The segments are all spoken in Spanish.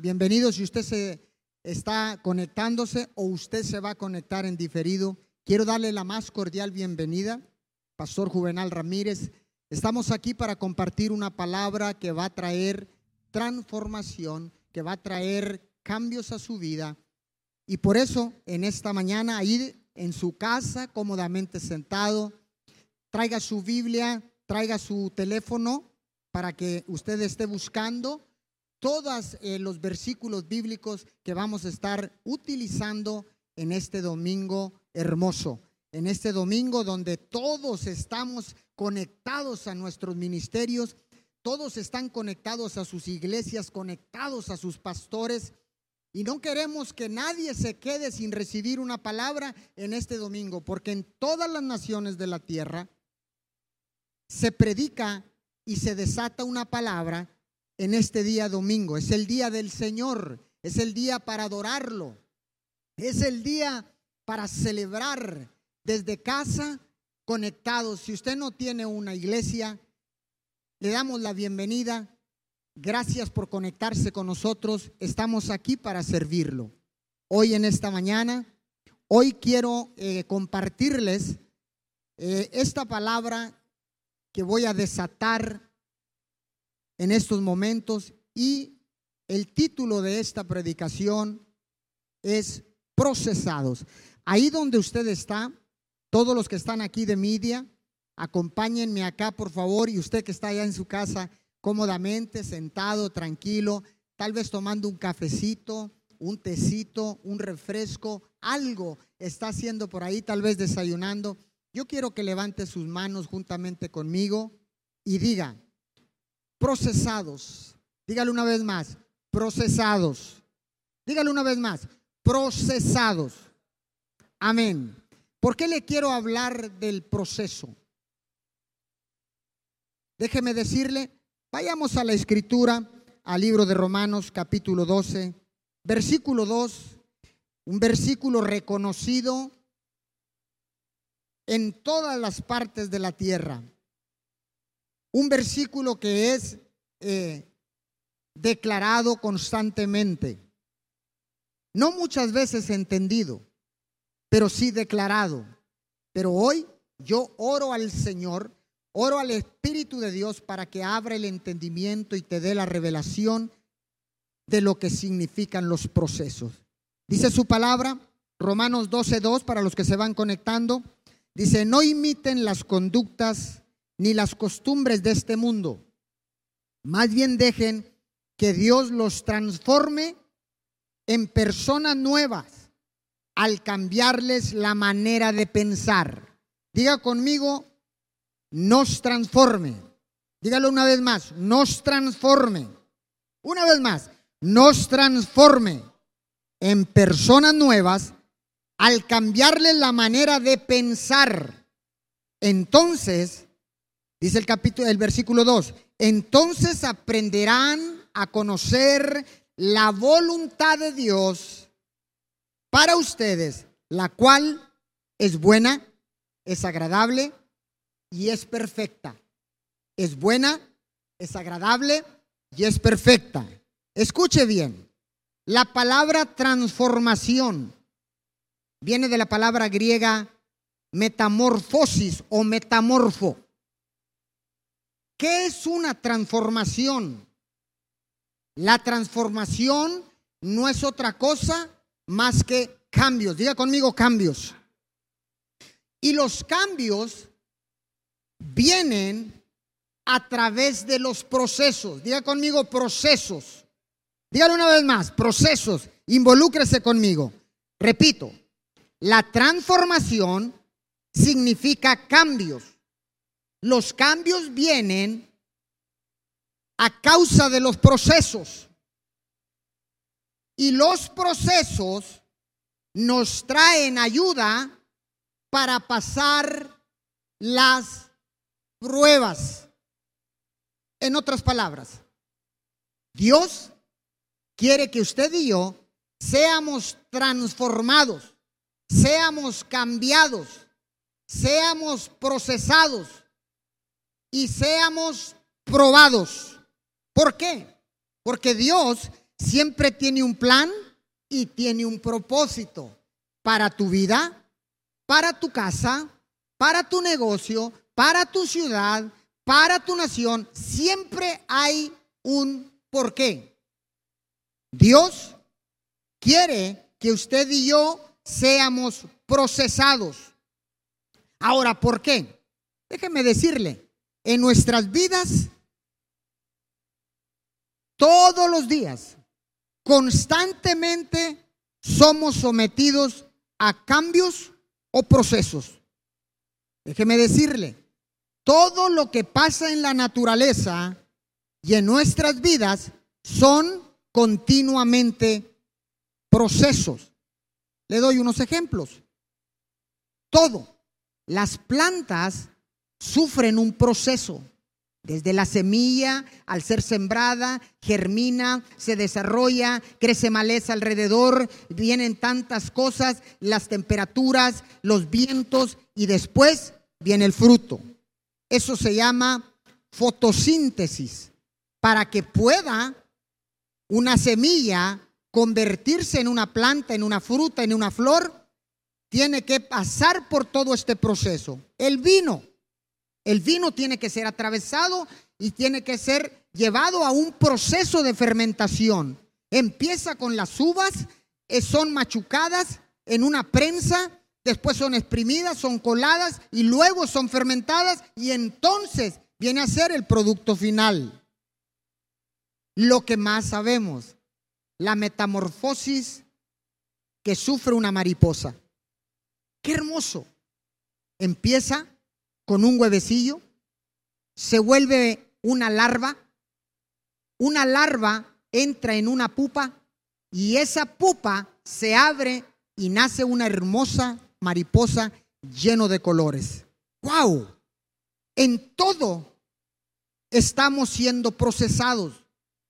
Bienvenido si usted se está conectándose o usted se va a conectar en diferido. Quiero darle la más cordial bienvenida, Pastor Juvenal Ramírez. Estamos aquí para compartir una palabra que va a traer transformación, que va a traer cambios a su vida. Y por eso, en esta mañana, ahí en su casa, cómodamente sentado, traiga su Biblia, traiga su teléfono para que usted esté buscando todos eh, los versículos bíblicos que vamos a estar utilizando en este domingo hermoso, en este domingo donde todos estamos conectados a nuestros ministerios, todos están conectados a sus iglesias, conectados a sus pastores. Y no queremos que nadie se quede sin recibir una palabra en este domingo, porque en todas las naciones de la tierra se predica y se desata una palabra en este día domingo. Es el día del Señor, es el día para adorarlo, es el día para celebrar desde casa conectados. Si usted no tiene una iglesia, le damos la bienvenida. Gracias por conectarse con nosotros. Estamos aquí para servirlo. Hoy en esta mañana, hoy quiero eh, compartirles eh, esta palabra que voy a desatar en estos momentos y el título de esta predicación es procesados. Ahí donde usted está, todos los que están aquí de media, acompáñenme acá por favor y usted que está allá en su casa cómodamente, sentado, tranquilo, tal vez tomando un cafecito, un tecito, un refresco, algo está haciendo por ahí, tal vez desayunando. Yo quiero que levante sus manos juntamente conmigo y diga, procesados. Dígale una vez más, procesados. Dígale una vez más, procesados. Amén. ¿Por qué le quiero hablar del proceso? Déjeme decirle, vayamos a la escritura, al libro de Romanos capítulo 12, versículo 2, un versículo reconocido en todas las partes de la tierra. Un versículo que es eh, declarado constantemente. No muchas veces entendido, pero sí declarado. Pero hoy yo oro al Señor, oro al Espíritu de Dios para que abra el entendimiento y te dé la revelación de lo que significan los procesos. Dice su palabra, Romanos 12.2, para los que se van conectando, dice, no imiten las conductas ni las costumbres de este mundo. Más bien dejen que Dios los transforme en personas nuevas al cambiarles la manera de pensar. Diga conmigo, nos transforme. Dígalo una vez más, nos transforme. Una vez más, nos transforme en personas nuevas al cambiarles la manera de pensar. Entonces, Dice el capítulo, el versículo 2, entonces aprenderán a conocer la voluntad de Dios para ustedes, la cual es buena, es agradable y es perfecta. Es buena, es agradable y es perfecta. Escuche bien, la palabra transformación viene de la palabra griega metamorfosis o metamorfo. ¿Qué es una transformación? La transformación no es otra cosa más que cambios. Diga conmigo cambios. Y los cambios vienen a través de los procesos. Diga conmigo procesos. Dígalo una vez más, procesos. Involúcrese conmigo. Repito, la transformación significa cambios. Los cambios vienen a causa de los procesos. Y los procesos nos traen ayuda para pasar las pruebas. En otras palabras, Dios quiere que usted y yo seamos transformados, seamos cambiados, seamos procesados y seamos probados. ¿Por qué? Porque Dios siempre tiene un plan y tiene un propósito para tu vida, para tu casa, para tu negocio, para tu ciudad, para tu nación. Siempre hay un porqué. Dios quiere que usted y yo seamos procesados. Ahora, ¿por qué? Déjeme decirle, en nuestras vidas, todos los días, constantemente somos sometidos a cambios o procesos. Déjeme decirle, todo lo que pasa en la naturaleza y en nuestras vidas son continuamente procesos. Le doy unos ejemplos. Todo. Las plantas sufren un proceso. Desde la semilla, al ser sembrada, germina, se desarrolla, crece maleza alrededor, vienen tantas cosas, las temperaturas, los vientos y después viene el fruto. Eso se llama fotosíntesis. Para que pueda una semilla convertirse en una planta, en una fruta, en una flor, tiene que pasar por todo este proceso. El vino, el vino tiene que ser atravesado y tiene que ser llevado a un proceso de fermentación. Empieza con las uvas, eh, son machucadas en una prensa, después son exprimidas, son coladas y luego son fermentadas y entonces viene a ser el producto final. Lo que más sabemos, la metamorfosis que sufre una mariposa. Qué hermoso. Empieza con un huevecillo, se vuelve una larva, una larva entra en una pupa y esa pupa se abre y nace una hermosa mariposa lleno de colores. ¡Wow! En todo estamos siendo procesados.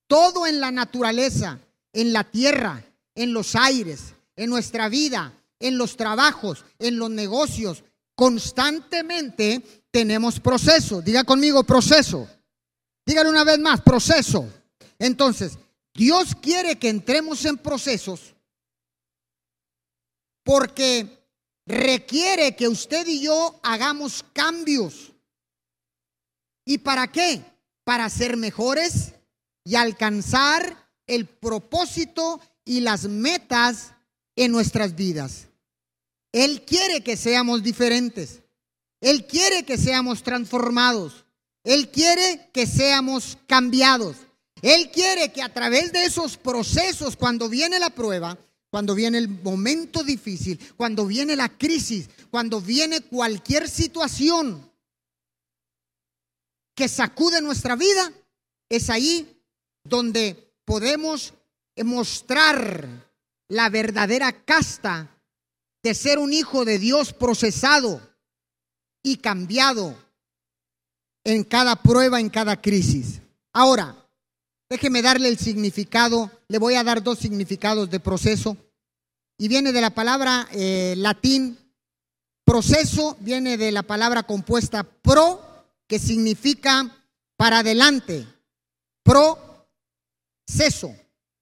Todo en la naturaleza, en la tierra, en los aires, en nuestra vida, en los trabajos, en los negocios. Constantemente tenemos proceso. Diga conmigo proceso. Dígale una vez más, proceso. Entonces, Dios quiere que entremos en procesos porque requiere que usted y yo hagamos cambios. ¿Y para qué? Para ser mejores y alcanzar el propósito y las metas en nuestras vidas. Él quiere que seamos diferentes. Él quiere que seamos transformados. Él quiere que seamos cambiados. Él quiere que a través de esos procesos, cuando viene la prueba, cuando viene el momento difícil, cuando viene la crisis, cuando viene cualquier situación que sacude nuestra vida, es ahí donde podemos mostrar la verdadera casta de ser un hijo de Dios procesado y cambiado en cada prueba, en cada crisis. Ahora, déjeme darle el significado, le voy a dar dos significados de proceso, y viene de la palabra eh, latín, proceso viene de la palabra compuesta pro, que significa para adelante, pro Ceso.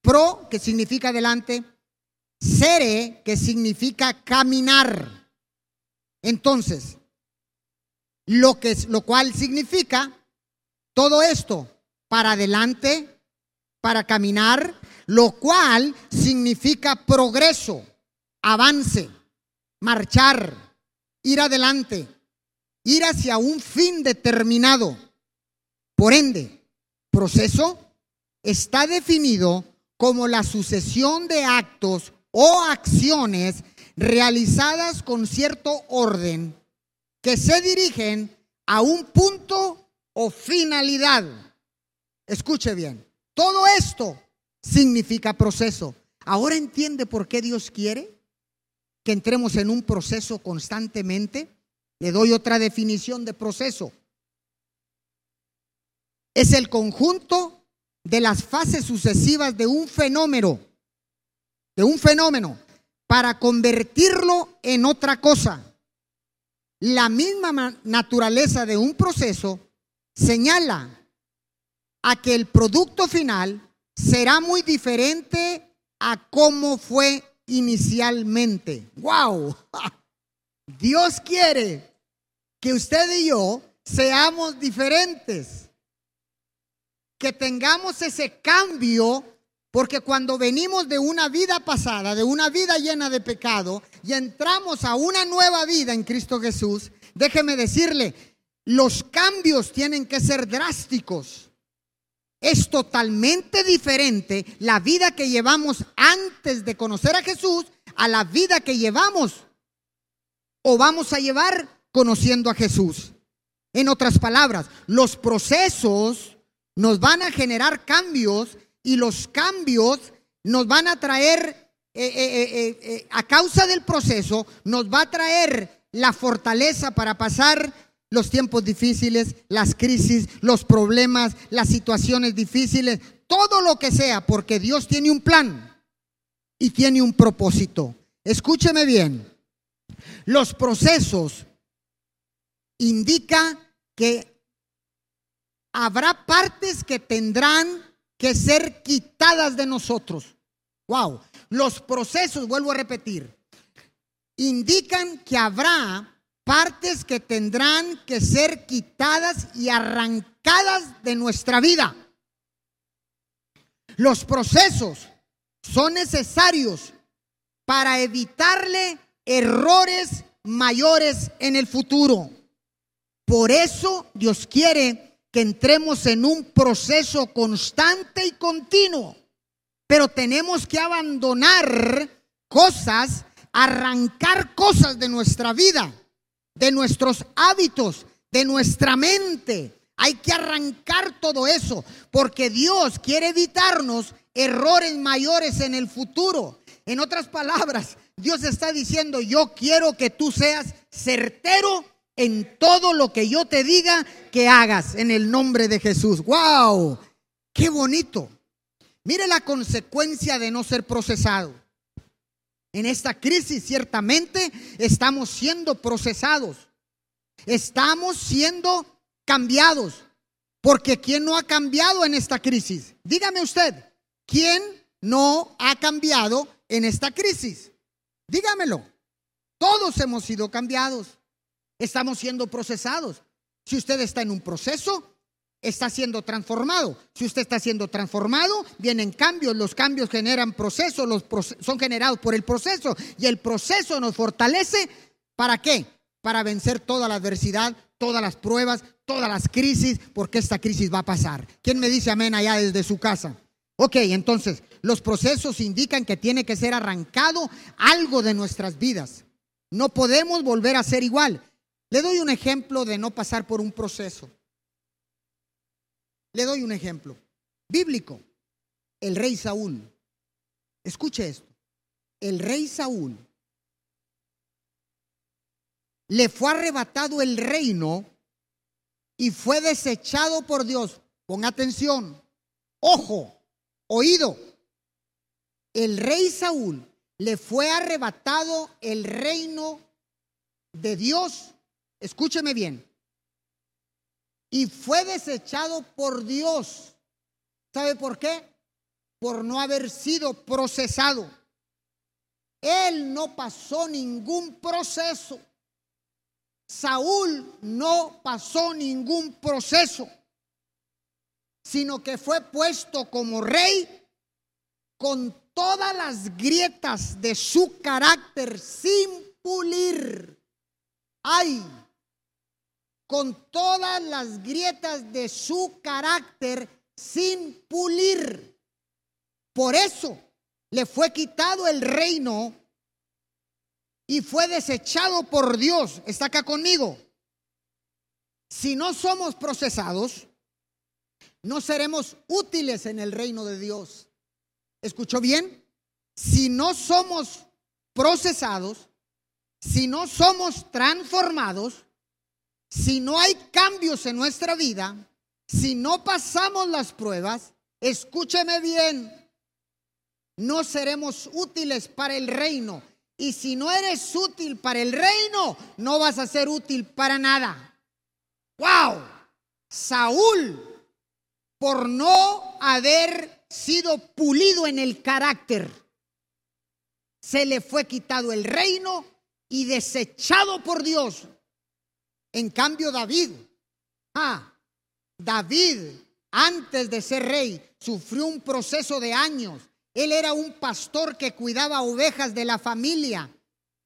Pro, que significa adelante. Sere, que significa caminar. Entonces, lo, que, lo cual significa todo esto para adelante, para caminar, lo cual significa progreso, avance, marchar, ir adelante, ir hacia un fin determinado. Por ende, proceso está definido como la sucesión de actos o acciones realizadas con cierto orden que se dirigen a un punto o finalidad. Escuche bien, todo esto significa proceso. Ahora entiende por qué Dios quiere que entremos en un proceso constantemente. Le doy otra definición de proceso. Es el conjunto de las fases sucesivas de un fenómeno, de un fenómeno, para convertirlo en otra cosa. La misma naturaleza de un proceso señala a que el producto final será muy diferente a cómo fue inicialmente. ¡Wow! Dios quiere que usted y yo seamos diferentes, que tengamos ese cambio, porque cuando venimos de una vida pasada, de una vida llena de pecado, y entramos a una nueva vida en Cristo Jesús, déjeme decirle, los cambios tienen que ser drásticos. Es totalmente diferente la vida que llevamos antes de conocer a Jesús a la vida que llevamos o vamos a llevar conociendo a Jesús. En otras palabras, los procesos nos van a generar cambios y los cambios nos van a traer, eh, eh, eh, a causa del proceso, nos va a traer la fortaleza para pasar los tiempos difíciles, las crisis, los problemas, las situaciones difíciles, todo lo que sea, porque Dios tiene un plan y tiene un propósito. Escúcheme bien, los procesos indica que habrá partes que tendrán que ser quitadas de nosotros. Wow, los procesos, vuelvo a repetir, indican que habrá partes que tendrán que ser quitadas y arrancadas de nuestra vida. Los procesos son necesarios para evitarle errores mayores en el futuro. Por eso Dios quiere que entremos en un proceso constante y continuo. Pero tenemos que abandonar cosas, arrancar cosas de nuestra vida de nuestros hábitos, de nuestra mente. Hay que arrancar todo eso porque Dios quiere evitarnos errores mayores en el futuro. En otras palabras, Dios está diciendo, yo quiero que tú seas certero en todo lo que yo te diga que hagas en el nombre de Jesús. ¡Wow! ¡Qué bonito! Mire la consecuencia de no ser procesado. En esta crisis ciertamente estamos siendo procesados. Estamos siendo cambiados. Porque ¿quién no ha cambiado en esta crisis? Dígame usted, ¿quién no ha cambiado en esta crisis? Dígamelo. Todos hemos sido cambiados. Estamos siendo procesados. Si usted está en un proceso, está siendo transformado. Si usted está siendo transformado, vienen cambios. Los cambios generan procesos, los son generados por el proceso. Y el proceso nos fortalece. ¿Para qué? Para vencer toda la adversidad, todas las pruebas, todas las crisis, porque esta crisis va a pasar. ¿Quién me dice amén allá desde su casa? Ok, entonces, los procesos indican que tiene que ser arrancado algo de nuestras vidas. No podemos volver a ser igual. Le doy un ejemplo de no pasar por un proceso. Le doy un ejemplo bíblico. El rey Saúl. Escuche esto. El rey Saúl le fue arrebatado el reino y fue desechado por Dios. Pon atención. Ojo, oído. El rey Saúl le fue arrebatado el reino de Dios. Escúcheme bien y fue desechado por Dios. ¿Sabe por qué? Por no haber sido procesado. Él no pasó ningún proceso. Saúl no pasó ningún proceso, sino que fue puesto como rey con todas las grietas de su carácter sin pulir. Ay, con todas las grietas de su carácter sin pulir. Por eso le fue quitado el reino y fue desechado por Dios. ¿Está acá conmigo? Si no somos procesados, no seremos útiles en el reino de Dios. ¿Escuchó bien? Si no somos procesados, si no somos transformados, si no hay cambios en nuestra vida, si no pasamos las pruebas, escúcheme bien, no seremos útiles para el reino. Y si no eres útil para el reino, no vas a ser útil para nada. ¡Wow! Saúl, por no haber sido pulido en el carácter, se le fue quitado el reino y desechado por Dios. En cambio, David, ah, David, antes de ser rey, sufrió un proceso de años. Él era un pastor que cuidaba ovejas de la familia.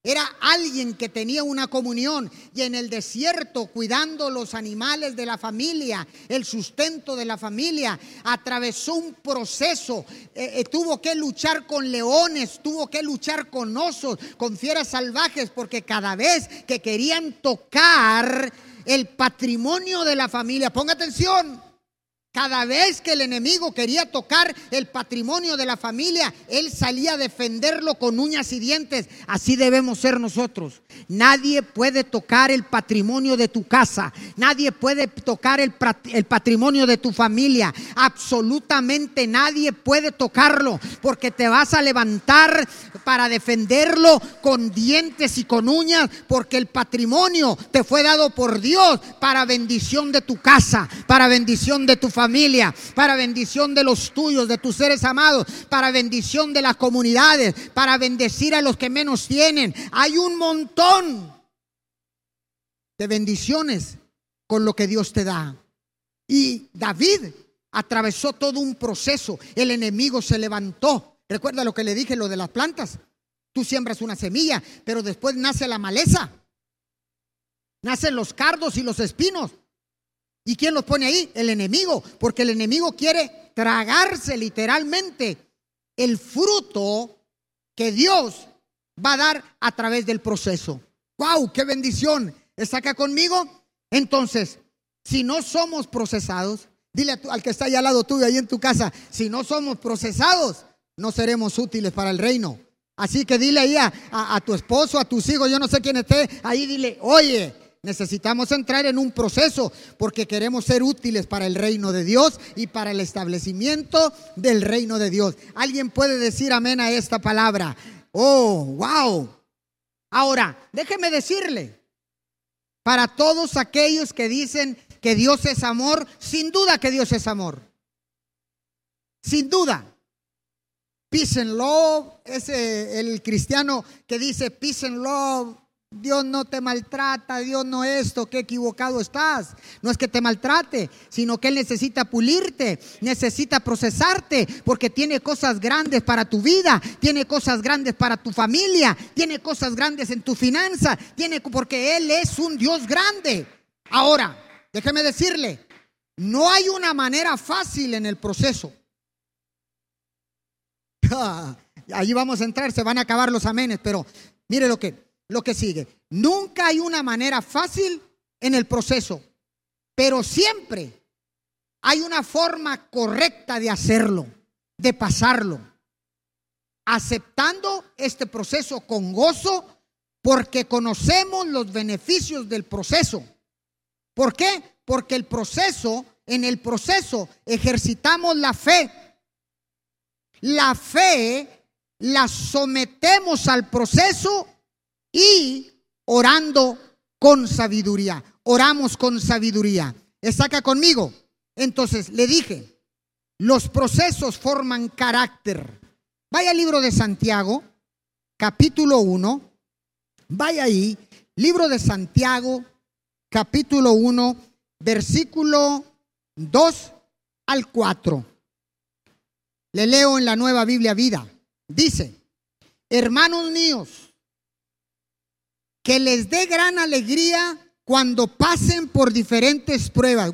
Era alguien que tenía una comunión y en el desierto cuidando los animales de la familia, el sustento de la familia, atravesó un proceso, eh, eh, tuvo que luchar con leones, tuvo que luchar con osos, con fieras salvajes, porque cada vez que querían tocar el patrimonio de la familia, ponga atención, cada vez que el enemigo quería tocar el patrimonio de la familia, él salía a defenderlo con uñas y dientes. Así debemos ser nosotros. Nadie puede tocar el patrimonio de tu casa. Nadie puede tocar el, patrimonio de tu familia. Absolutamente nadie puede tocarlo porque te vas a levantar para defenderlo con dientes y con uñas porque el patrimonio te fue dado por Dios para bendición de tu casa, para bendición de tu familia familia, para bendición de los tuyos, de tus seres amados, para bendición de las comunidades, para bendecir a los que menos tienen. Hay un montón de bendiciones con lo que Dios te da. Y David atravesó todo un proceso. El enemigo se levantó. Recuerda lo que le dije, lo de las plantas. Tú siembras una semilla, pero después nace la maleza. Nacen los cardos y los espinos. ¿Y quién los pone ahí? El enemigo, porque el enemigo quiere tragarse literalmente el fruto que Dios va a dar a través del proceso. ¡Wow! ¡Qué bendición! ¿Está acá conmigo? Entonces, si no somos procesados, dile al que está allá al lado tuyo, ahí en tu casa, si no somos procesados, no seremos útiles para el reino. Así que dile ahí a, a tu esposo, a tus hijos, yo no sé quién esté, ahí dile, oye, Necesitamos entrar en un proceso porque queremos ser útiles para el reino de Dios y para el establecimiento del reino de Dios. ¿Alguien puede decir amén a esta palabra? Oh, wow. Ahora, déjeme decirle, para todos aquellos que dicen que Dios es amor, sin duda que Dios es amor. Sin duda. Peace and love, ese el cristiano que dice peace and love, Dios no te maltrata, Dios no esto, qué equivocado estás. No es que te maltrate, sino que Él necesita pulirte, necesita procesarte, porque tiene cosas grandes para tu vida, tiene cosas grandes para tu familia, tiene cosas grandes en tu finanza, tiene porque Él es un Dios grande. Ahora, déjeme decirle, no hay una manera fácil en el proceso. Allí vamos a entrar, se van a acabar los amenes, pero mire lo que lo que sigue. Nunca hay una manera fácil en el proceso, pero siempre hay una forma correcta de hacerlo, de pasarlo, aceptando este proceso con gozo porque conocemos los beneficios del proceso. ¿Por qué? Porque el proceso, en el proceso ejercitamos la fe. La fe la sometemos al proceso y orando con sabiduría. Oramos con sabiduría. ¿Está acá conmigo? Entonces le dije, los procesos forman carácter. Vaya al libro de Santiago, capítulo 1. Vaya ahí, libro de Santiago, capítulo 1, versículo 2 al 4. Le leo en la nueva Biblia vida. Dice, hermanos míos, que les dé gran alegría cuando pasen por diferentes pruebas.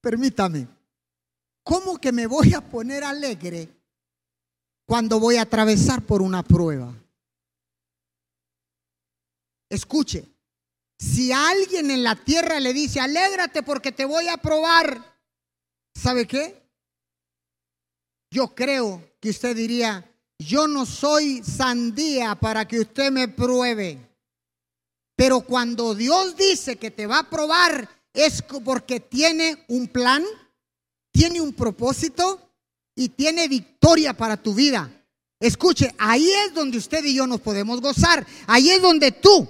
Permítame. ¿Cómo que me voy a poner alegre cuando voy a atravesar por una prueba? Escuche, si alguien en la tierra le dice, alégrate porque te voy a probar, ¿sabe qué? Yo creo que usted diría, yo no soy sandía para que usted me pruebe. Pero cuando Dios dice que te va a probar, es porque tiene un plan, tiene un propósito y tiene victoria para tu vida. Escuche, ahí es donde usted y yo nos podemos gozar. Ahí es donde tú,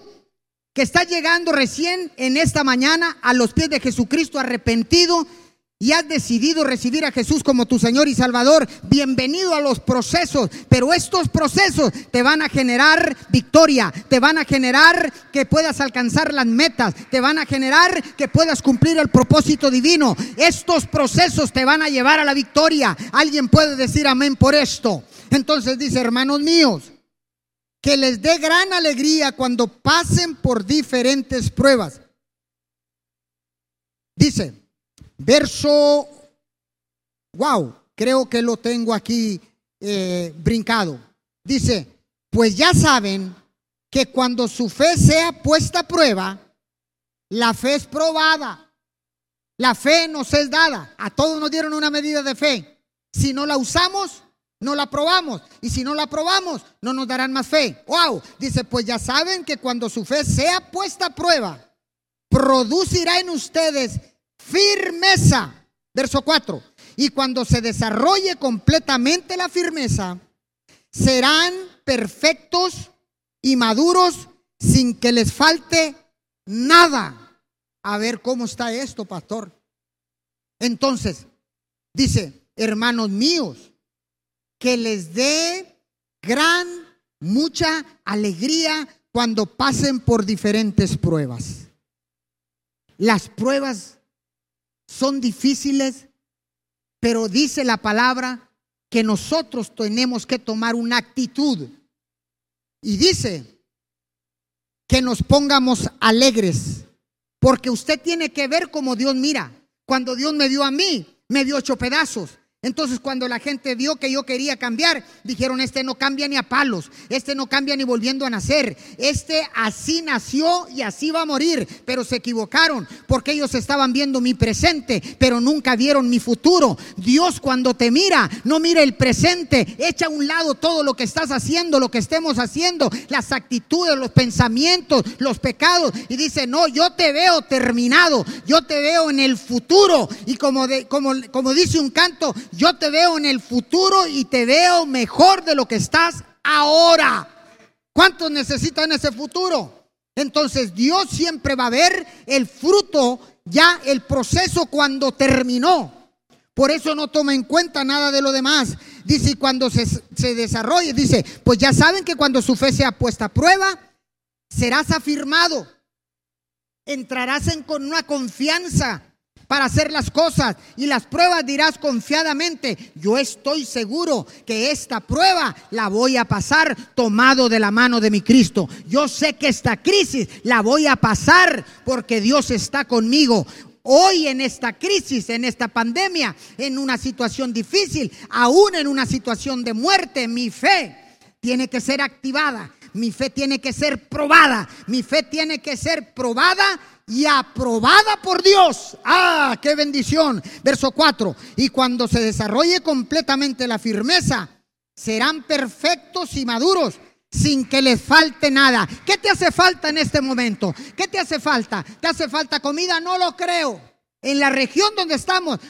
que estás llegando recién en esta mañana a los pies de Jesucristo arrepentido, y has decidido recibir a Jesús como tu Señor y Salvador, bienvenido a los procesos. Pero estos procesos te van a generar victoria, te van a generar que puedas alcanzar las metas, te van a generar que puedas cumplir el propósito divino. Estos procesos te van a llevar a la victoria. Alguien puede decir amén por esto. Entonces dice, hermanos míos, que les dé gran alegría cuando pasen por diferentes pruebas. Dice, Verso, wow, creo que lo tengo aquí eh, brincado. Dice, pues ya saben que cuando su fe sea puesta a prueba, la fe es probada. La fe nos es dada. A todos nos dieron una medida de fe. Si no la usamos, no la probamos. Y si no la probamos, no nos darán más fe. Wow. Dice, pues ya saben que cuando su fe sea puesta a prueba, producirá en ustedes firmeza. Verso 4. Y cuando se desarrolle completamente la firmeza, serán perfectos y maduros sin que les falte nada. A ver cómo está esto, pastor. Entonces, dice, hermanos míos, que les dé gran, mucha alegría cuando pasen por diferentes pruebas. Las pruebas son difíciles, pero dice la palabra que nosotros tenemos que tomar una actitud. Y dice que nos pongamos alegres, porque usted tiene que ver como Dios mira. Cuando Dios me dio a mí, me dio ocho pedazos. Entonces cuando la gente vio que yo quería cambiar, dijeron, este no cambia ni a palos, este no cambia ni volviendo a nacer, este así nació y así va a morir, pero se equivocaron porque ellos estaban viendo mi presente, pero nunca vieron mi futuro. Dios cuando te mira, no mira el presente, echa a un lado todo lo que estás haciendo, lo que estemos haciendo, las actitudes, los pensamientos, los pecados, y dice, no, yo te veo terminado, yo te veo en el futuro, y como, de, como, como dice un canto, yo te veo en el futuro y te veo mejor de lo que estás ahora. ¿Cuántos necesitan ese futuro? Entonces Dios siempre va a ver el fruto, ya el proceso cuando terminó. Por eso no toma en cuenta nada de lo demás. Dice, cuando se, se desarrolle, dice, pues ya saben que cuando su fe sea puesta a prueba, serás afirmado. Entrarás en con una confianza para hacer las cosas y las pruebas dirás confiadamente, yo estoy seguro que esta prueba la voy a pasar tomado de la mano de mi Cristo. Yo sé que esta crisis la voy a pasar porque Dios está conmigo. Hoy en esta crisis, en esta pandemia, en una situación difícil, aún en una situación de muerte, mi fe tiene que ser activada, mi fe tiene que ser probada, mi fe tiene que ser probada y aprobada por Dios. Ah, qué bendición. Verso 4. Y cuando se desarrolle completamente la firmeza, serán perfectos y maduros sin que les falte nada. ¿Qué te hace falta en este momento? ¿Qué te hace falta? ¿Te hace falta comida? No lo creo. En la región donde estamos,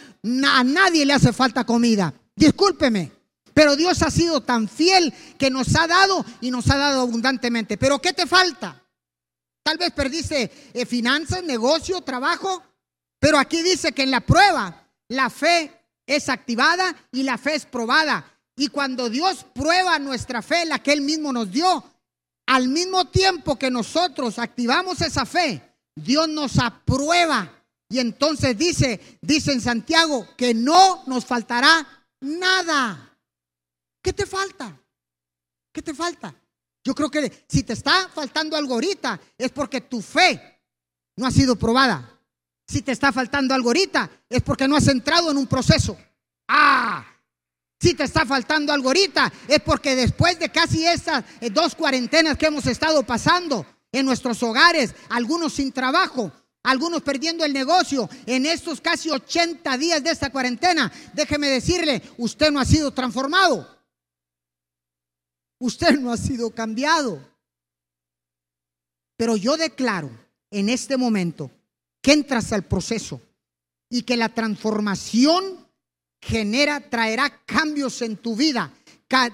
a nadie le hace falta comida. Discúlpeme. Pero Dios ha sido tan fiel que nos ha dado y nos ha dado abundantemente. Pero ¿qué te falta? Tal vez perdiste eh, finanzas, negocio, trabajo, pero aquí dice que en la prueba la fe es activada y la fe es probada. Y cuando Dios prueba nuestra fe, la que Él mismo nos dio, al mismo tiempo que nosotros activamos esa fe, Dios nos aprueba. Y entonces dice, dice en Santiago, que no nos faltará nada. ¿Qué te falta? ¿Qué te falta? Yo creo que si te está faltando algo ahorita es porque tu fe no ha sido probada. Si te está faltando algo ahorita es porque no has entrado en un proceso. Ah, si te está faltando algo ahorita es porque después de casi estas eh, dos cuarentenas que hemos estado pasando en nuestros hogares, algunos sin trabajo, algunos perdiendo el negocio en estos casi 80 días de esta cuarentena, déjeme decirle, usted no ha sido transformado. Usted no ha sido cambiado. Pero yo declaro en este momento que entras al proceso y que la transformación genera, traerá cambios en tu vida,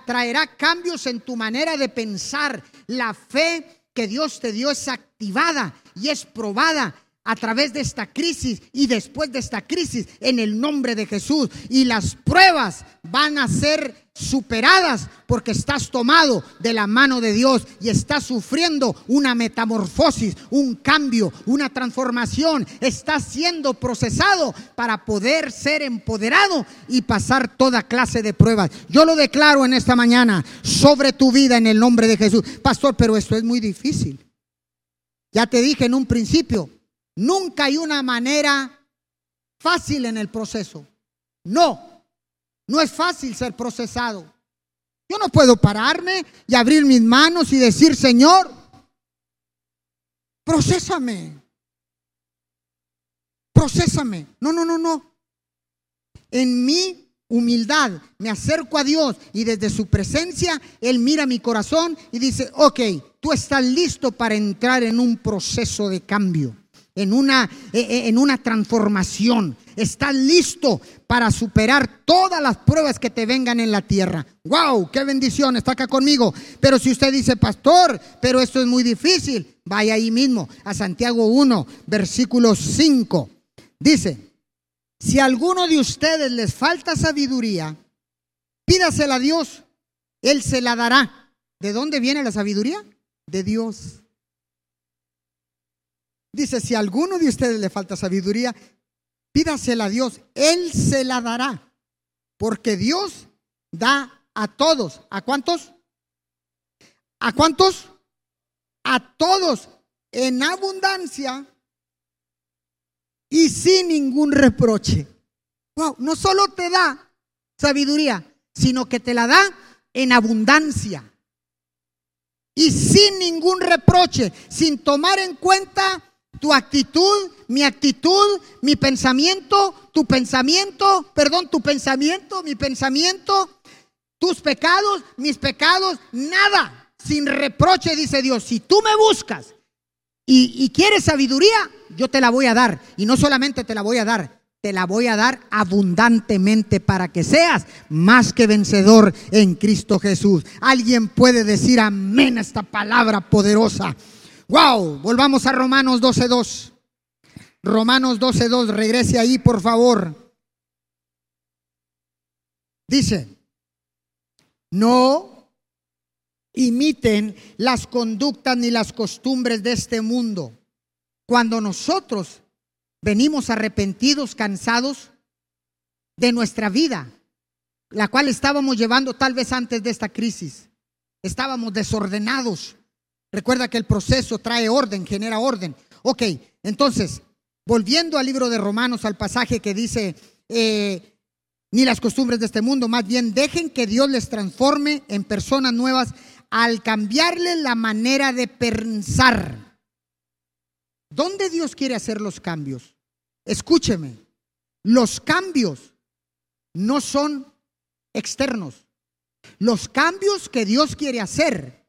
traerá cambios en tu manera de pensar. La fe que Dios te dio es activada y es probada. a través de esta crisis y después de esta crisis en el nombre de Jesús. Y las pruebas van a ser superadas porque estás tomado de la mano de Dios y estás sufriendo una metamorfosis, un cambio, una transformación. Estás siendo procesado para poder ser empoderado y pasar toda clase de pruebas. Yo lo declaro en esta mañana sobre tu vida en el nombre de Jesús. Pastor, pero esto es muy difícil. Ya te dije en un principio, Nunca hay una manera fácil en el proceso. No, no es fácil ser procesado. Yo no puedo pararme y abrir mis manos y decir, Señor, procésame. Procésame. No, no, no, no. En mi humildad me acerco a Dios y desde su presencia Él mira mi corazón y dice, ok, tú estás listo para entrar en un proceso de cambio en una, e, e, en una transformación. Estás listo para superar todas las pruebas que te vengan en la tierra. ¡Wow! ¡Qué bendición! Está acá conmigo. Pero si usted dice, pastor, pero esto es muy difícil, vaya ahí mismo a Santiago 1, versículo 5. Dice, si a alguno de ustedes les falta sabiduría, pídasela a Dios, Él se la dará. ¿De dónde viene la sabiduría? De Dios. Dice, si a alguno de ustedes le falta sabiduría, pídasela a Dios, Él se la dará. Porque Dios da a todos. ¿A cuántos? ¿A cuántos? A todos en abundancia y sin ningún reproche. Wow, no solo te da sabiduría, sino que te la da en abundancia y sin ningún reproche, sin tomar en cuenta tu actitud, mi actitud, mi pensamiento, tu pensamiento, perdón, tu pensamiento, mi pensamiento, tus pecados, mis pecados, nada, sin reproche, dice Dios. Si tú me buscas y, quieres sabiduría, yo te la voy a dar. Y no solamente te la voy a dar, te la voy a dar abundantemente para que seas más que vencedor en Cristo Jesús. Alguien puede decir amén a esta palabra poderosa. Wow, volvamos a Romanos 12.2. Romanos 12.2, regrese ahí por favor. Dice, no imiten las conductas ni las costumbres de este mundo. Cuando nosotros venimos arrepentidos, cansados de nuestra vida, la cual estábamos llevando tal vez antes de esta crisis, estábamos desordenados Recuerda que el proceso trae orden, genera orden. Ok, entonces, volviendo al libro de Romanos, al pasaje que dice, eh, ni las costumbres de este mundo, más bien dejen que Dios les transforme en personas nuevas al cambiarle la manera de pensar. ¿Dónde Dios quiere hacer los cambios? Escúcheme, los cambios no son externos. Los cambios que Dios quiere hacer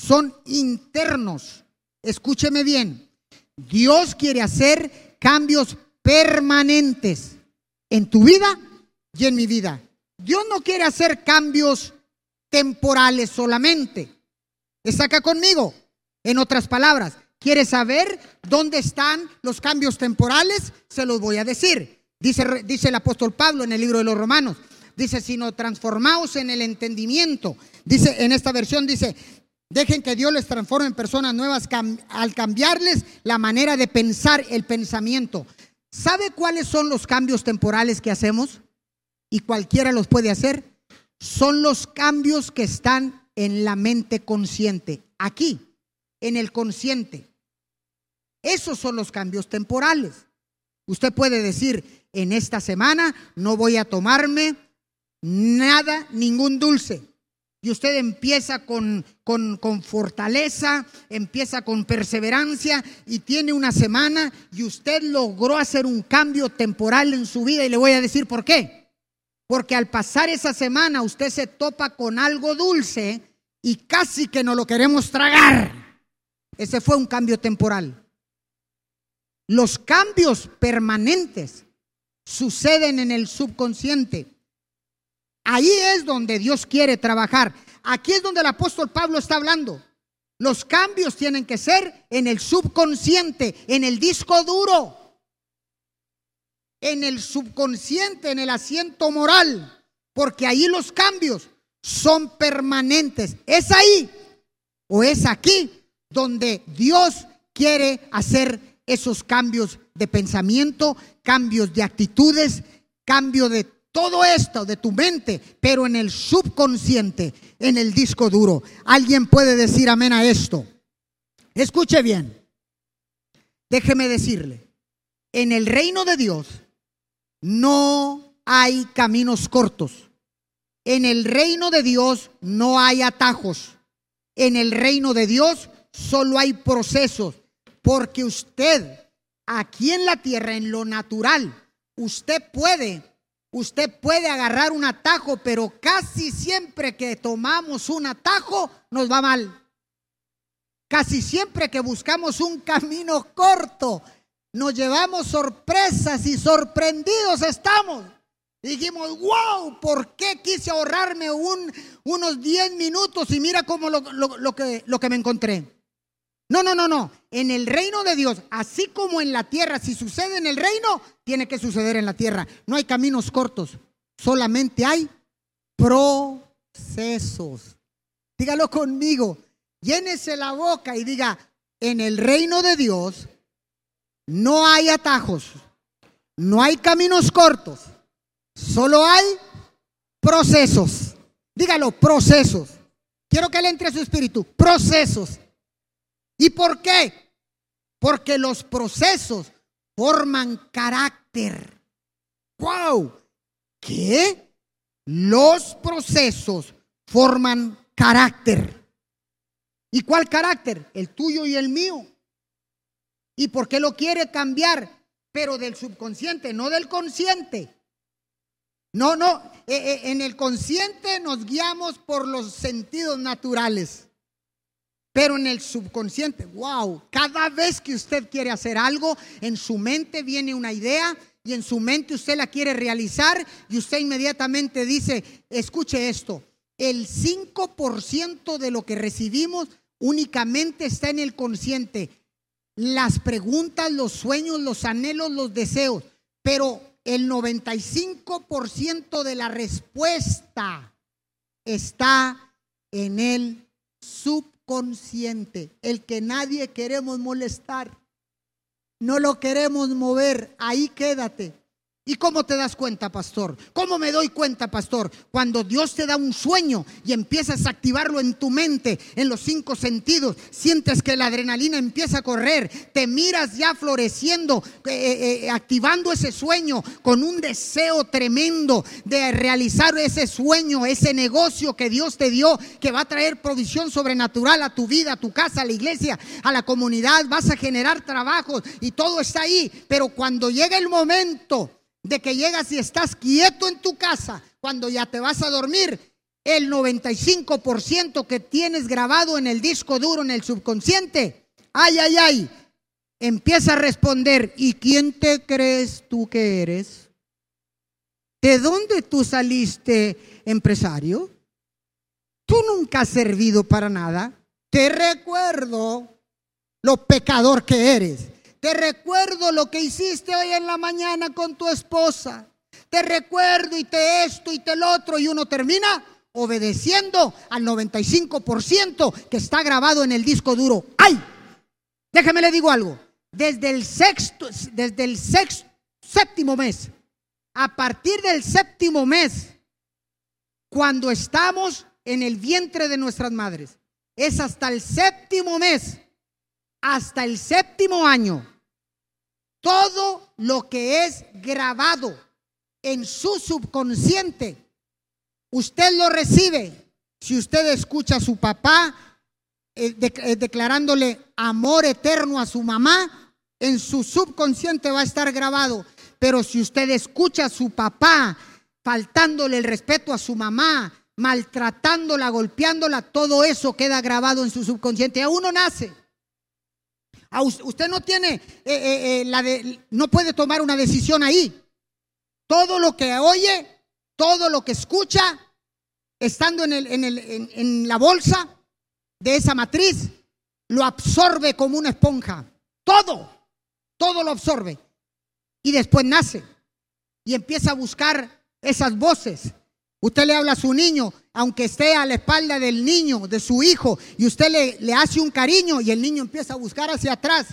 son internos. Escúcheme bien. Dios quiere hacer cambios permanentes en tu vida y en mi vida. Dios no quiere hacer cambios temporales solamente. ¿Está acá conmigo? En otras palabras, ¿quiere saber dónde están los cambios temporales? Se los voy a decir. Dice, dice el apóstol Pablo en el libro de los Romanos. Dice, sino transformaos en el entendimiento. Dice, en esta versión dice, Dejen que Dios les transforme en personas nuevas al cambiarles la manera de pensar, el pensamiento. ¿Sabe cuáles son los cambios temporales que hacemos? Y cualquiera los puede hacer. Son los cambios que están en la mente consciente, aquí, en el consciente. Esos son los cambios temporales. Usted puede decir, en esta semana no voy a tomarme nada, ningún dulce. Y usted empieza con, con, fortaleza, empieza con perseverancia y tiene una semana y usted logró hacer un cambio temporal en su vida y le voy a decir por qué. Porque al pasar esa semana usted se topa con algo dulce y casi que no lo queremos tragar. Ese fue un cambio temporal. Los cambios permanentes suceden en el subconsciente. Ahí es donde Dios quiere trabajar. Aquí es donde el apóstol Pablo está hablando. Los cambios tienen que ser en el subconsciente, en el disco duro, en el subconsciente, en el asiento moral, porque ahí los cambios son permanentes. Es ahí o es aquí donde Dios quiere hacer esos cambios de pensamiento, cambios de actitudes, cambio de todo esto de tu mente, pero en el subconsciente, en el disco duro. Alguien puede decir amén a esto. Escuche bien. Déjeme decirle, en el reino de Dios no hay caminos cortos. En el reino de Dios no hay atajos. En el reino de Dios solo hay procesos. Porque usted, aquí en la tierra, en lo natural, usted puede Usted puede agarrar un atajo, pero casi siempre que tomamos un atajo nos va mal. Casi siempre que buscamos un camino corto, nos llevamos sorpresas y sorprendidos estamos. Dijimos, wow, ¿por qué quise ahorrarme un, unos 10 minutos y mira cómo lo, que, lo que me encontré? No, no, no, no. En el reino de Dios, así como en la tierra, si sucede en el reino, tiene que suceder en la tierra. No hay caminos cortos, solamente hay procesos. Dígalo conmigo, llénese la boca y diga, en el reino de Dios no hay atajos, no hay caminos cortos, solo hay procesos. Dígalo, procesos. Quiero que le entre a su espíritu, procesos. ¿Y por qué? Porque los procesos forman carácter. ¡Wow! ¿Qué? Los procesos forman carácter. ¿Y cuál carácter? El tuyo y el mío. ¿Y por qué lo quiere cambiar? Pero del subconsciente, no del consciente. No, no, eh, eh, en el consciente nos guiamos por los sentidos naturales. Pero en el subconsciente, wow, cada vez que usted quiere hacer algo, en su mente viene una idea y en su mente usted la quiere realizar y usted inmediatamente dice, escuche esto, el 5% de lo que recibimos únicamente está en el consciente. Las preguntas, los sueños, los anhelos, los deseos, pero el 95% de la respuesta está en el subconsciente consciente, el que nadie queremos molestar. No lo queremos mover, ahí quédate. ¿Y cómo te das cuenta, pastor? ¿Cómo me doy cuenta, pastor? Cuando Dios te da un sueño y empiezas a activarlo en tu mente, en los cinco sentidos, sientes que la adrenalina empieza a correr, te miras ya floreciendo, eh, eh, eh, activando ese sueño con un deseo tremendo de realizar ese sueño, ese negocio que Dios te dio, que va a traer provisión sobrenatural a tu vida, a tu casa, a la iglesia, a la comunidad, vas a generar trabajos y todo está ahí. Pero cuando llega el momento de que llegas y estás quieto en tu casa cuando ya te vas a dormir, el 95% que tienes grabado en el disco duro, en el subconsciente, ay, ay, ay, empieza a responder, ¿y quién te crees tú que eres? ¿De dónde tú saliste empresario? Tú nunca has servido para nada. Te recuerdo lo pecador que eres. Te recuerdo lo que hiciste hoy en la mañana con tu esposa. Te recuerdo y te esto y te lo otro. Y uno termina obedeciendo al 95% que está grabado en el disco duro. ¡Ay! Déjeme le digo algo. Desde el sexto, desde el sexto, séptimo mes, a partir del séptimo mes, cuando estamos en el vientre de nuestras madres, es hasta el séptimo mes, hasta el séptimo año, todo lo que es grabado en su subconsciente, usted lo recibe. Si usted escucha a su papá eh, eh, declarándole amor eterno a su mamá, en su subconsciente va a estar grabado. Pero si usted escucha a su papá faltándole el respeto a su mamá, maltratándola, golpeándola, todo eso queda grabado en su subconsciente. A uno nace usted no tiene, eh, eh, eh, la de, no puede tomar una decisión ahí. Todo lo que oye, todo lo que escucha, estando en, el, en, el, en, la bolsa de esa matriz, lo absorbe como una esponja. Todo, todo lo absorbe. Y después nace y empieza a buscar esas voces. Usted le habla a su niño, aunque esté a la espalda del niño, de su hijo, y usted le, le hace un cariño y el niño empieza a buscar hacia atrás,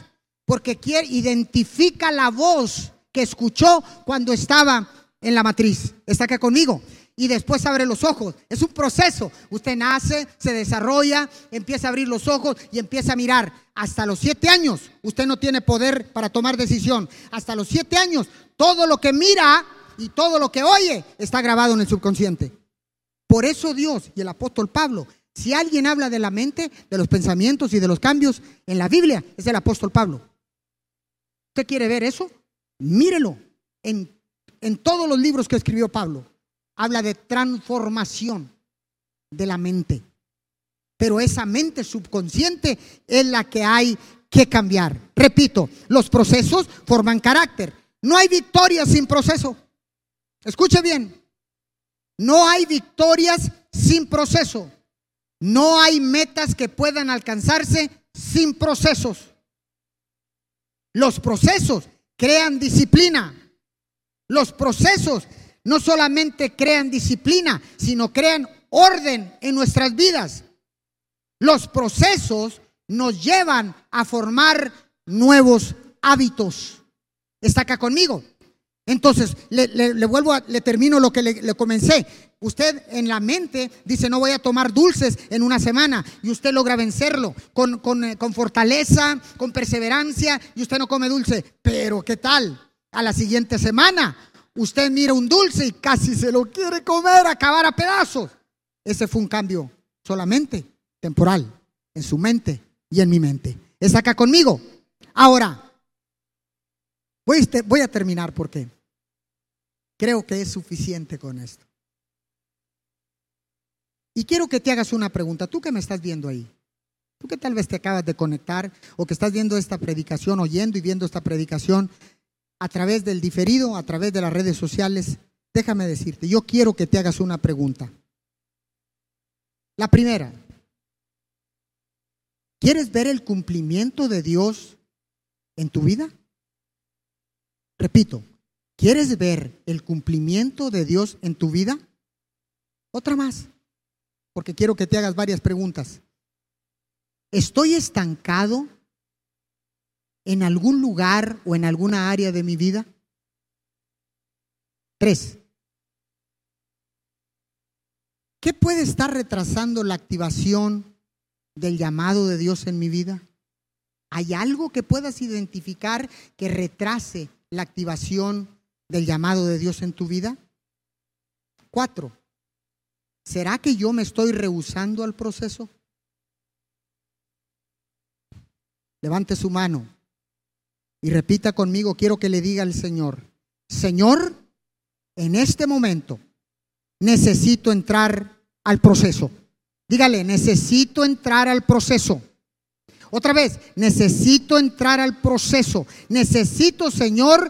porque quiere, identifica la voz que escuchó cuando estaba en la matriz. ¿Está acá conmigo? y después abre los ojos. Es un proceso. Usted nace, se desarrolla, empieza a abrir los ojos y empieza a mirar. Hasta los siete años usted no tiene poder para tomar decisión. Hasta los siete años todo lo que mira y todo lo que oye está grabado en el subconsciente. Por eso Dios y el apóstol Pablo, si alguien habla de la mente, de los pensamientos y de los cambios en la Biblia, es el apóstol Pablo. ¿Usted quiere ver eso? Mírelo en, en todos los libros que escribió Pablo habla de transformación de la mente. Pero esa mente subconsciente es la que hay que cambiar. Repito, los procesos forman carácter. No hay victoria sin proceso. Escuche bien. No hay victorias sin proceso. No hay metas que puedan alcanzarse sin procesos. Los procesos crean disciplina. Los procesos no solamente crean disciplina, sino crean orden en nuestras vidas. Los procesos nos llevan a formar nuevos hábitos. ¿Está acá conmigo? Entonces, le, vuelvo, a, le termino lo que le, comencé. Usted en la mente dice, no voy a tomar dulces en una semana y usted logra vencerlo con, eh, con fortaleza, con perseverancia y usted no come dulce. Pero ¿qué tal? A la siguiente semana Usted mira un dulce y casi se lo quiere comer, acabar a pedazos. Ese fue un cambio solamente temporal en su mente y en mi mente. ¿Es acá conmigo? Ahora, voy, a terminar porque creo que es suficiente con esto. Y quiero que te hagas una pregunta, tú que me estás viendo ahí, tú que tal vez te acabas de conectar o que estás viendo esta predicación, oyendo y viendo esta predicación, a través del diferido, a través de las redes sociales, déjame decirte, yo quiero que te hagas una pregunta. La primera, ¿quieres ver el cumplimiento de Dios en tu vida? Repito, ¿quieres ver el cumplimiento de Dios en tu vida? Otra más, porque quiero que te hagas varias preguntas. ¿Estoy estancado en algún lugar o en alguna área de mi vida? Tres. ¿Qué puede estar retrasando la activación del llamado de Dios en mi vida? ¿Hay algo que puedas identificar que retrase la activación del llamado de Dios en tu vida? Cuatro. ¿Será que yo me estoy rehusando al proceso? Levante su mano. Y repita conmigo, quiero que le diga al Señor, Señor, en este momento necesito entrar al proceso. Dígale, necesito entrar al proceso. Otra vez, necesito entrar al proceso. Necesito, Señor,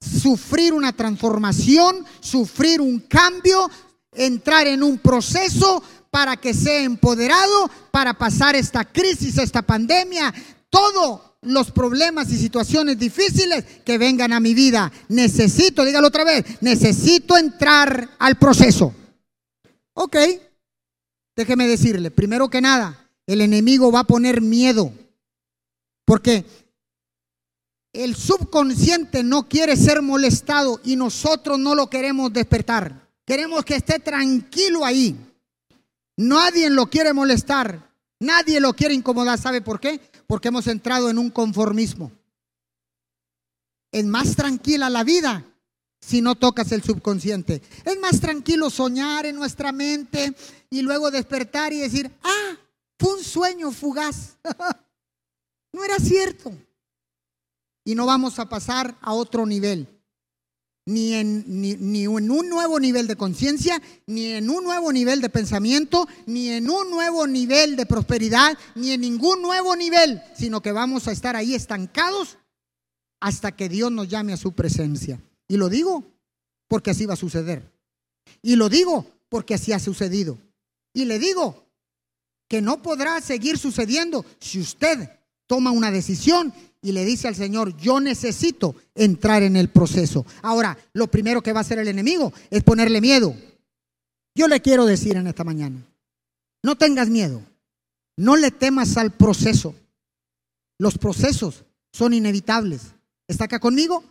sufrir una transformación, sufrir un cambio, entrar en un proceso para que sea empoderado, para pasar esta crisis, esta pandemia, todo los problemas y situaciones difíciles que vengan a mi vida. Necesito, dígalo otra vez, necesito entrar al proceso. Ok, déjeme decirle, primero que nada, el enemigo va a poner miedo, porque el subconsciente no quiere ser molestado y nosotros no lo queremos despertar. Queremos que esté tranquilo ahí. Nadie lo quiere molestar, nadie lo quiere incomodar. ¿Sabe por qué? porque hemos entrado en un conformismo. Es más tranquila la vida si no tocas el subconsciente. Es más tranquilo soñar en nuestra mente y luego despertar y decir, ah, fue un sueño fugaz. no era cierto. Y no vamos a pasar a otro nivel ni en, ni, en un nuevo nivel de conciencia, ni en un nuevo nivel de pensamiento, ni en un nuevo nivel de prosperidad, ni en ningún nuevo nivel, sino que vamos a estar ahí estancados hasta que Dios nos llame a su presencia. Y lo digo porque así va a suceder. Y lo digo porque así ha sucedido. Y le digo que no podrá seguir sucediendo si usted toma una decisión y le dice al Señor, yo necesito entrar en el proceso. Ahora, lo primero que va a hacer el enemigo es ponerle miedo. Yo le quiero decir en esta mañana, no tengas miedo, no le temas al proceso. Los procesos son inevitables. ¿Está acá conmigo?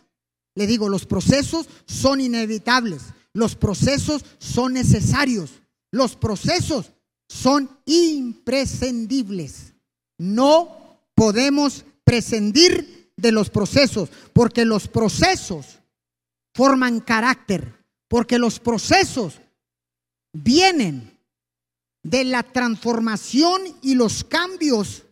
Le digo, los procesos son inevitables. Los procesos son necesarios. Los procesos son imprescindibles. No podemos prescindir de los procesos, porque los procesos forman carácter, porque los procesos vienen de la transformación y los cambios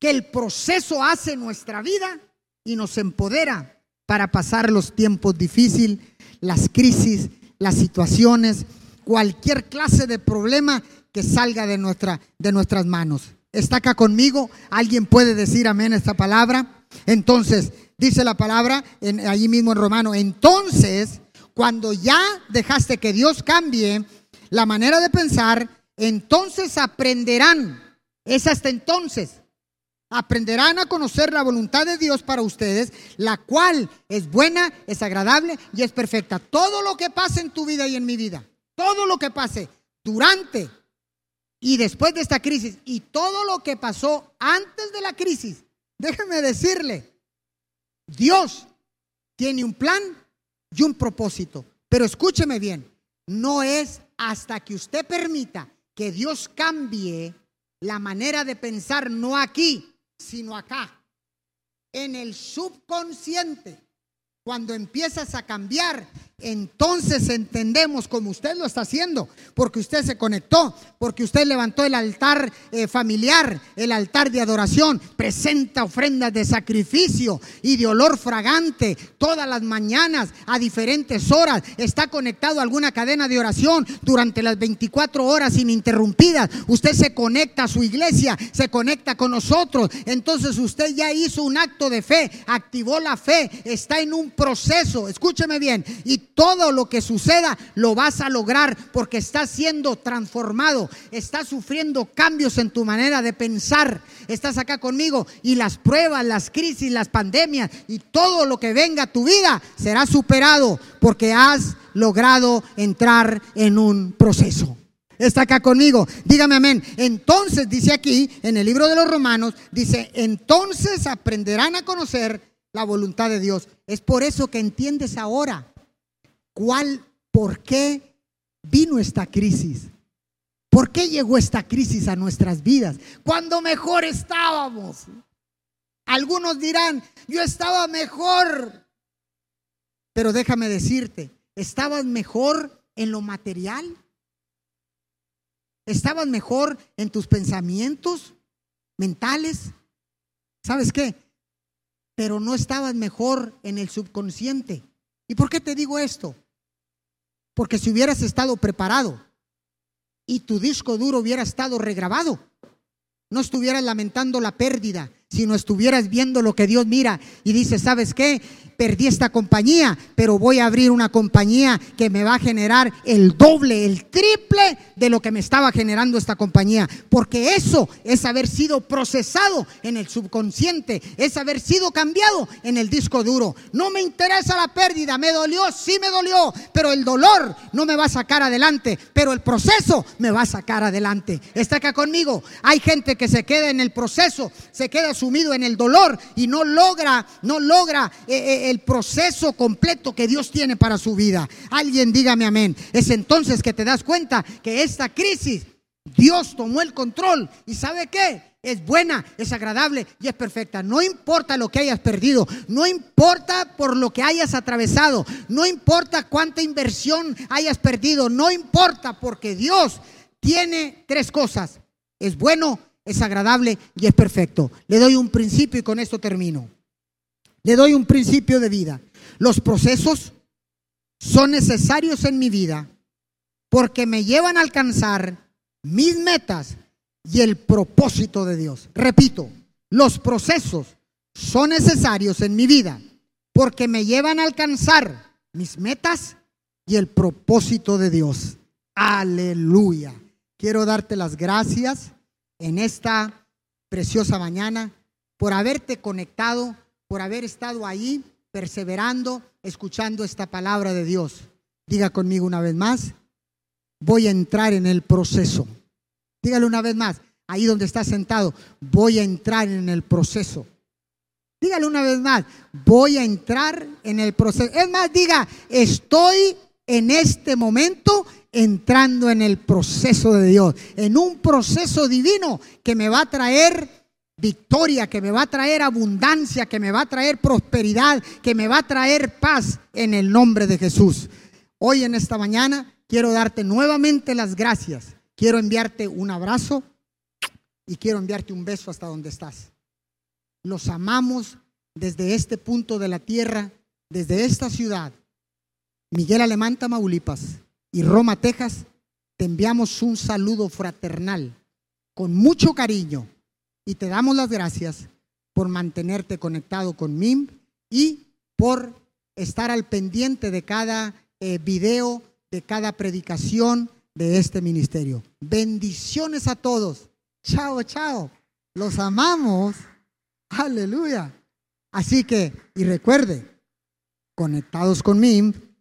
que el proceso hace en nuestra vida y nos empodera para pasar los tiempos difíciles, las crisis, las situaciones, cualquier clase de problema que salga de, nuestra, de nuestras manos. ¿Está acá conmigo? ¿Alguien puede decir amén esta palabra? Entonces, dice la palabra en, allí mismo en Romano, entonces, cuando ya dejaste que Dios cambie la manera de pensar, entonces aprenderán, es hasta entonces, aprenderán a conocer la voluntad de Dios para ustedes, la cual es buena, es agradable y es perfecta. Todo lo que pase en tu vida y en mi vida, todo lo que pase durante y después de esta crisis y todo lo que pasó antes de la crisis, déjeme decirle, Dios tiene un plan y un propósito. Pero escúcheme bien, no es hasta que usted permita que Dios cambie la manera de pensar, no aquí, sino acá, en el subconsciente. Cuando empiezas a cambiar entonces entendemos como usted lo está haciendo, porque usted se conectó, porque usted levantó el altar eh, familiar, el altar de adoración, presenta ofrendas de sacrificio y de olor fragante todas las mañanas a diferentes horas, está conectado a alguna cadena de oración durante las 24 horas ininterrumpidas, usted se conecta a su iglesia, se conecta con nosotros, entonces usted ya hizo un acto de fe, activó la fe, está en un proceso, escúcheme bien, y todo lo que suceda lo vas a lograr porque estás siendo transformado, estás sufriendo cambios en tu manera de pensar. Estás acá conmigo y las pruebas, las crisis, las pandemias y todo lo que venga a tu vida será superado porque has logrado entrar en un proceso. Está acá conmigo. Dígame amén. Entonces dice aquí en el libro de los Romanos, dice, entonces aprenderán a conocer la voluntad de Dios. Es por eso que entiendes ahora cuál, por qué vino esta crisis. ¿Por qué llegó esta crisis a nuestras vidas? Cuando mejor estábamos. Algunos dirán, yo estaba mejor. Pero déjame decirte, ¿estabas mejor en lo material? ¿Estabas mejor en tus pensamientos mentales? ¿Sabes qué? Pero no estabas mejor en el subconsciente. ¿Y por qué te digo esto? Porque si hubieras estado preparado y tu disco duro hubiera estado regrabado, no estuvieras lamentando la pérdida, sino estuvieras viendo lo que Dios mira y dice, ¿sabes qué? perdí esta compañía, pero voy a abrir una compañía que me va a generar el doble, el triple de lo que me estaba generando esta compañía. Porque eso es haber sido procesado en el subconsciente, es haber sido cambiado en el disco duro. No me interesa la pérdida, me dolió, sí me dolió, pero el dolor no me va a sacar adelante, pero el proceso me va a sacar adelante. Está acá conmigo. Hay gente que se queda en el proceso, se queda sumido en el dolor y no logra, no logra. Eh, eh, el proceso completo que Dios tiene para su vida. Alguien dígame amén. Es entonces que te das cuenta que esta crisis, Dios tomó el control. ¿Y sabe qué? es buena, es agradable y es perfecta. No importa lo que hayas perdido, no importa por lo que hayas atravesado, no importa cuánta inversión hayas perdido, no importa porque Dios tiene tres cosas. Es bueno, es agradable y es perfecto. Le doy un principio y con esto termino. Le doy un principio de vida. Los procesos son necesarios en mi vida porque me llevan a alcanzar mis metas y el propósito de Dios. Repito, los procesos son necesarios en mi vida porque me llevan a alcanzar mis metas y el propósito de Dios. Aleluya. quiero darte las gracias en esta preciosa mañana por haberte conectado, por haber estado ahí, perseverando, escuchando esta palabra de Dios. Diga conmigo una vez más, voy a entrar en el proceso. Dígale una vez más, ahí donde está sentado, voy a entrar en el proceso. Dígale una vez más, voy a entrar en el proceso. Es más, diga, estoy en este momento entrando en el proceso de Dios, en un proceso divino que me va a traer victoria, que me va a traer abundancia, que me va a traer prosperidad, que me va a traer paz en el nombre de Jesús. Hoy en esta mañana quiero darte nuevamente las gracias. Quiero enviarte un abrazo y quiero enviarte un beso hasta donde estás. Los amamos desde este punto de la tierra, desde esta ciudad. Miguel Alemán, Tamaulipas y Roma, Texas, te enviamos un saludo fraternal con mucho cariño y te damos las gracias por mantenerte conectado con MIM y por estar al pendiente de cada eh, video, de cada predicación de este ministerio. Bendiciones a todos. Chao, chao. Los amamos. Aleluya. Así que, y recuerde, conectados con MIM